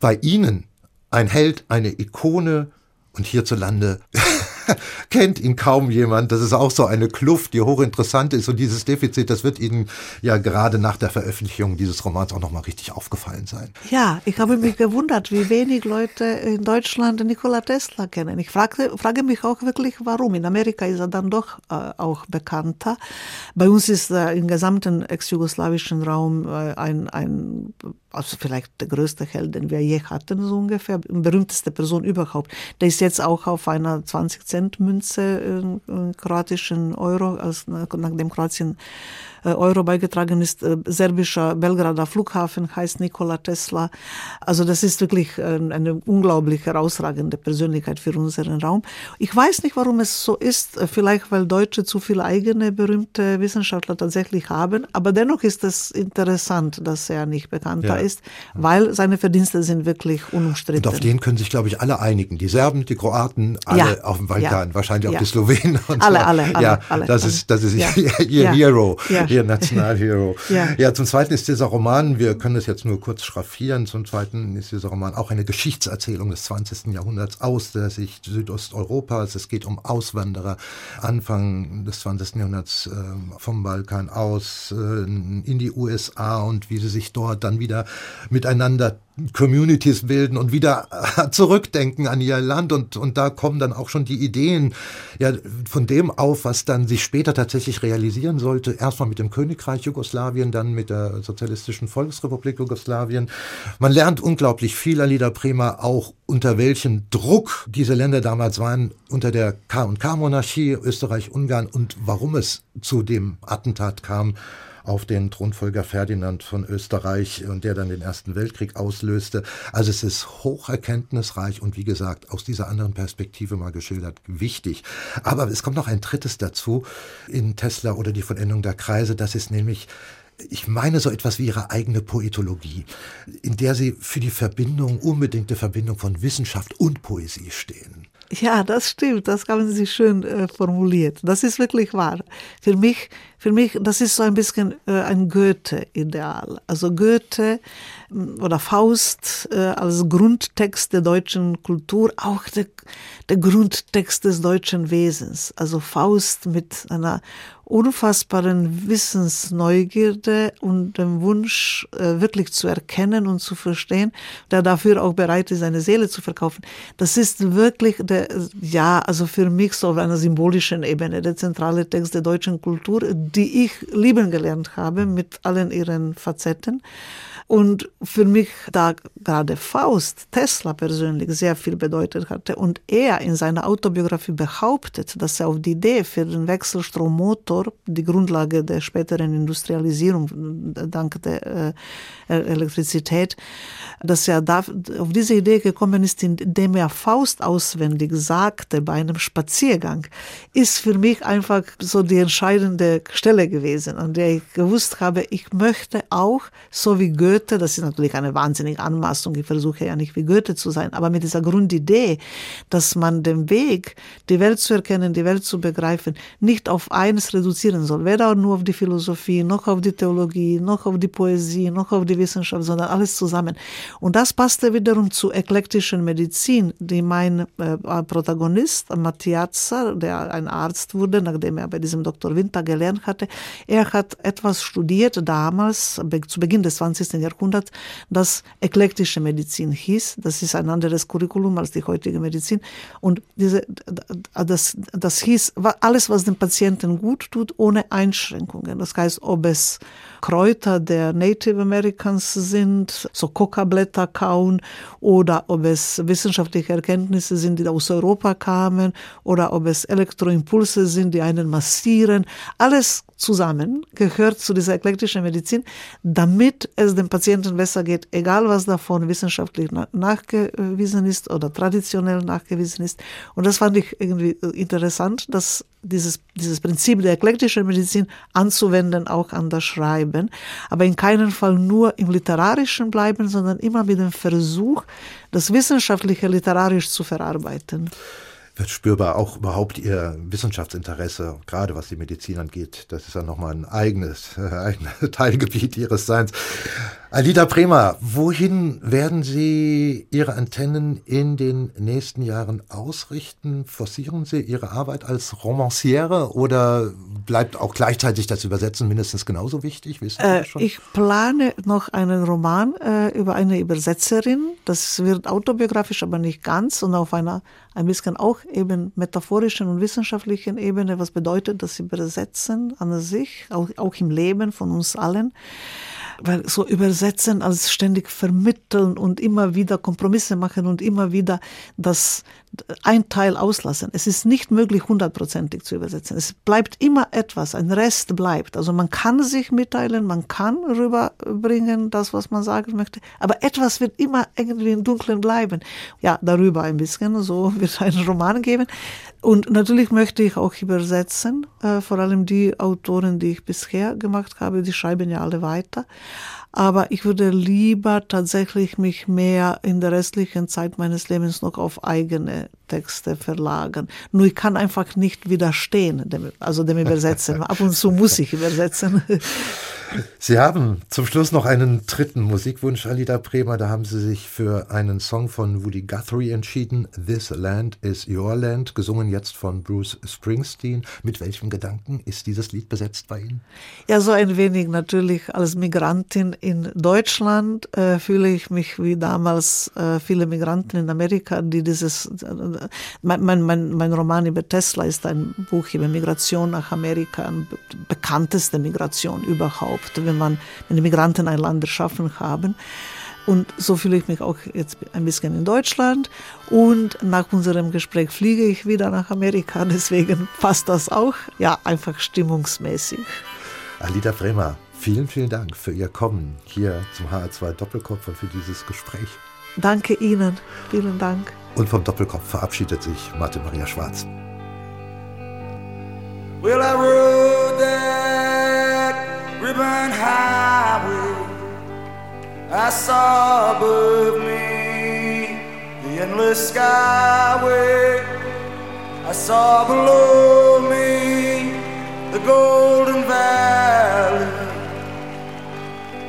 Bei Ihnen ein Held, eine Ikone und hierzulande [LAUGHS] kennt ihn kaum jemand. Das ist auch so eine Kluft, die hochinteressant ist. Und dieses Defizit, das wird Ihnen ja gerade nach der Veröffentlichung dieses Romans auch nochmal richtig aufgefallen sein. Ja, ich habe mich gewundert, wie wenig Leute in Deutschland Nikola Tesla kennen. Ich frage, frage mich auch wirklich, warum. In Amerika ist er dann doch äh, auch bekannter. Bei uns ist er im gesamten ex-jugoslawischen Raum äh, ein, ein also vielleicht der größte Held, den wir je hatten, so ungefähr, berühmteste Person überhaupt. Der ist jetzt auch auf einer 20 Cent Münze, äh, kroatischen Euro, als nachdem Kroatien äh, Euro beigetragen ist. Äh, serbischer Belgrader Flughafen heißt Nikola Tesla. Also das ist wirklich eine unglaublich herausragende Persönlichkeit für unseren Raum. Ich weiß nicht, warum es so ist. Vielleicht, weil Deutsche zu viele eigene berühmte Wissenschaftler tatsächlich haben. Aber dennoch ist es interessant, dass er nicht bekannter ja. ist, weil seine Verdienste sind wirklich unumstritten. Und auf den können sich, glaube ich, alle einigen. Die Serben, die Kroaten, alle ja. auf dem Balkan, ja. wahrscheinlich auch die Slowenen. Und alle, so. alle, alle. Ja, alle, das alle. ist, das ist [LAUGHS] ihr Hero, ihr Nationalhero. [LAUGHS] ja. zum Zweiten ist dieser Roman, wir können es jetzt nur kurz schraffieren, zum Zweiten ist dieser Roman auch eine Geschichtserzählung des 20. Jahrhunderts aus der Sicht Südosteuropas. Es geht um Auswanderer Anfang des 20. Jahrhunderts äh, vom Balkan aus äh, in die USA und wie sie sich dort dann wieder miteinander Communities bilden und wieder [LAUGHS] zurückdenken an ihr Land und, und da kommen dann auch schon die Ideen ja, von dem auf, was dann sich später tatsächlich realisieren sollte. Erstmal mit dem Königreich Jugoslawien, dann mit der Sozialistischen Volksrepublik Jugoslawien. Man lernt unglaublich viel, Alida Prima, auch unter welchem Druck diese Länder damals waren, unter der K&K-Monarchie, Österreich, Ungarn und warum es zu dem Attentat kam auf den Thronfolger Ferdinand von Österreich und der dann den Ersten Weltkrieg auslöste. Also es ist hocherkenntnisreich und wie gesagt, aus dieser anderen Perspektive mal geschildert, wichtig. Aber es kommt noch ein drittes dazu in Tesla oder die Vollendung der Kreise, das ist nämlich ich meine so etwas wie ihre eigene Poetologie, in der sie für die Verbindung, unbedingte Verbindung von Wissenschaft und Poesie stehen. Ja, das stimmt, das haben Sie schön äh, formuliert. Das ist wirklich wahr. Für mich, für mich, das ist so ein bisschen äh, ein Goethe-Ideal. Also Goethe mm, oder Faust äh, als Grundtext der deutschen Kultur, auch der, der Grundtext des deutschen Wesens. Also Faust mit einer unfassbaren Wissensneugierde und dem Wunsch, äh, wirklich zu erkennen und zu verstehen, der dafür auch bereit ist, seine Seele zu verkaufen. Das ist wirklich der, ja, also für mich so auf einer symbolischen Ebene der zentrale Text der deutschen Kultur, die ich lieben gelernt habe mit allen ihren Facetten. Und für mich, da gerade Faust, Tesla persönlich sehr viel bedeutet hatte und er in seiner Autobiografie behauptet, dass er auf die Idee für den Wechselstrommotor, die Grundlage der späteren Industrialisierung dank der äh, Elektrizität, dass er da auf diese Idee gekommen ist, indem er Faust auswendig sagte bei einem Spaziergang, ist für mich einfach so die entscheidende Stelle gewesen, an der ich gewusst habe, ich möchte auch, so wie Goethe, das ist natürlich eine wahnsinnige Anmaßung, ich versuche ja nicht wie Goethe zu sein, aber mit dieser Grundidee, dass man den Weg, die Welt zu erkennen, die Welt zu begreifen, nicht auf eines reduzieren soll, weder nur auf die Philosophie, noch auf die Theologie, noch auf die Poesie, noch auf die Wissenschaft, sondern alles zusammen. Und das passte wiederum zur eklektischen Medizin, die mein äh, Protagonist, Mattiazza, der ein Arzt wurde, nachdem er bei diesem Dr. Winter gelernt hatte, er hat etwas studiert damals, zu Beginn des 20. Jahrhunderts, das eklektische Medizin hieß. Das ist ein anderes Curriculum als die heutige Medizin. Und diese, das, das hieß, alles, was dem Patienten gut tut, ohne Einschränkungen. Das heißt, ob es Kräuter der Native Americans sind, so Coca-Blätter kauen, oder ob es wissenschaftliche Erkenntnisse sind, die aus Europa kamen, oder ob es Elektroimpulse sind, die einen massieren. Alles zusammen gehört zu dieser eklektischen Medizin, damit es dem Patienten besser geht, egal was davon wissenschaftlich nachgewiesen ist oder traditionell nachgewiesen ist. Und das fand ich irgendwie interessant, dass dieses, dieses Prinzip der eklektischen Medizin anzuwenden auch an das Schreiben, aber in keinem Fall nur im Literarischen bleiben, sondern immer mit dem Versuch, das Wissenschaftliche literarisch zu verarbeiten wird spürbar auch überhaupt ihr Wissenschaftsinteresse, gerade was die Medizin angeht. Das ist ja nochmal ein eigenes, [LAUGHS] äh, ein Teilgebiet ihres Seins. Alida Bremer, wohin werden Sie Ihre Antennen in den nächsten Jahren ausrichten? Forcieren Sie Ihre Arbeit als Romanciere oder bleibt auch gleichzeitig das Übersetzen mindestens genauso wichtig? Äh, ich plane noch einen Roman äh, über eine Übersetzerin. Das wird autobiografisch, aber nicht ganz und auf einer ein bisschen auch eben metaphorischen und wissenschaftlichen Ebene. Was bedeutet das Übersetzen an sich, auch, auch im Leben von uns allen? Weil so übersetzen als ständig vermitteln und immer wieder Kompromisse machen und immer wieder das ein Teil auslassen. Es ist nicht möglich, hundertprozentig zu übersetzen. Es bleibt immer etwas, ein Rest bleibt. Also man kann sich mitteilen, man kann rüberbringen, das, was man sagen möchte, aber etwas wird immer irgendwie im Dunkeln bleiben. Ja, darüber ein bisschen, so wird es einen Roman geben. Und natürlich möchte ich auch übersetzen, äh, vor allem die Autoren, die ich bisher gemacht habe, die schreiben ja alle weiter. Aber ich würde lieber tatsächlich mich mehr in der restlichen Zeit meines Lebens noch auf eigene Texte verlagern. Nur ich kann einfach nicht widerstehen, dem, also dem Übersetzen. [LAUGHS] Ab und zu muss ich übersetzen. [LAUGHS] Sie haben zum Schluss noch einen dritten Musikwunsch, Alida Bremer. Da haben Sie sich für einen Song von Woody Guthrie entschieden. This Land is Your Land, gesungen jetzt von Bruce Springsteen. Mit welchem Gedanken ist dieses Lied besetzt bei Ihnen? Ja, so ein wenig natürlich als Migrantin in Deutschland äh, fühle ich mich wie damals äh, viele Migranten in Amerika, die dieses, mein, mein, mein, mein Roman über Tesla ist ein Buch über Migration nach Amerika, eine bekannteste Migration überhaupt wenn man, wenn die Migranten ein Land erschaffen haben. Und so fühle ich mich auch jetzt ein bisschen in Deutschland. Und nach unserem Gespräch fliege ich wieder nach Amerika. [LAUGHS] Deswegen passt das auch. Ja, einfach stimmungsmäßig. Alida Bremer, vielen, vielen Dank für Ihr Kommen hier zum HR2 Doppelkopf und für dieses Gespräch. Danke Ihnen. Vielen Dank. Und vom Doppelkopf verabschiedet sich Martin Maria Schwarz. Well, I rode that ribbon highway I saw above me the endless skyway I saw below me the golden valley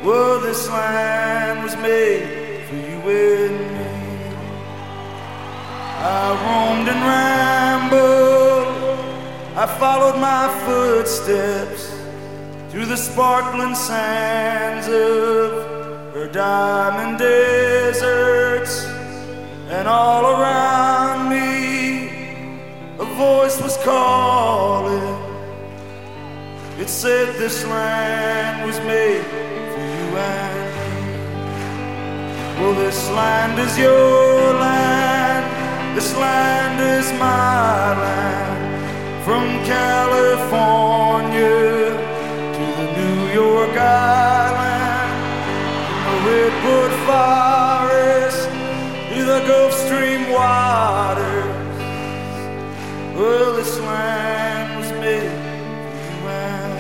Well, this land was made for you and me I roamed and rambled I followed my footsteps through the sparkling sands of her diamond deserts, and all around me a voice was calling. It said this land was made for you and me. Well, this land is your land, this land is my land, from California to the New York Island, the redwood forest, the Gulf Stream waters. Well, this land was made for you and.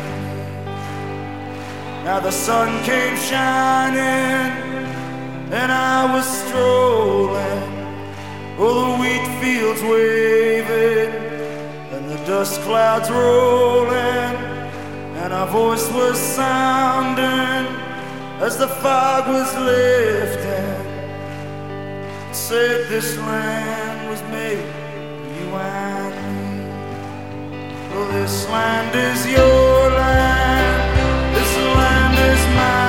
Now the sun came shining, and I was strolling. Oh, the wheat fields waving, and the dust clouds rolling and our voice was sounding as the fog was lifting. Said this land was made for you and me. Well, this land is your land, this land is my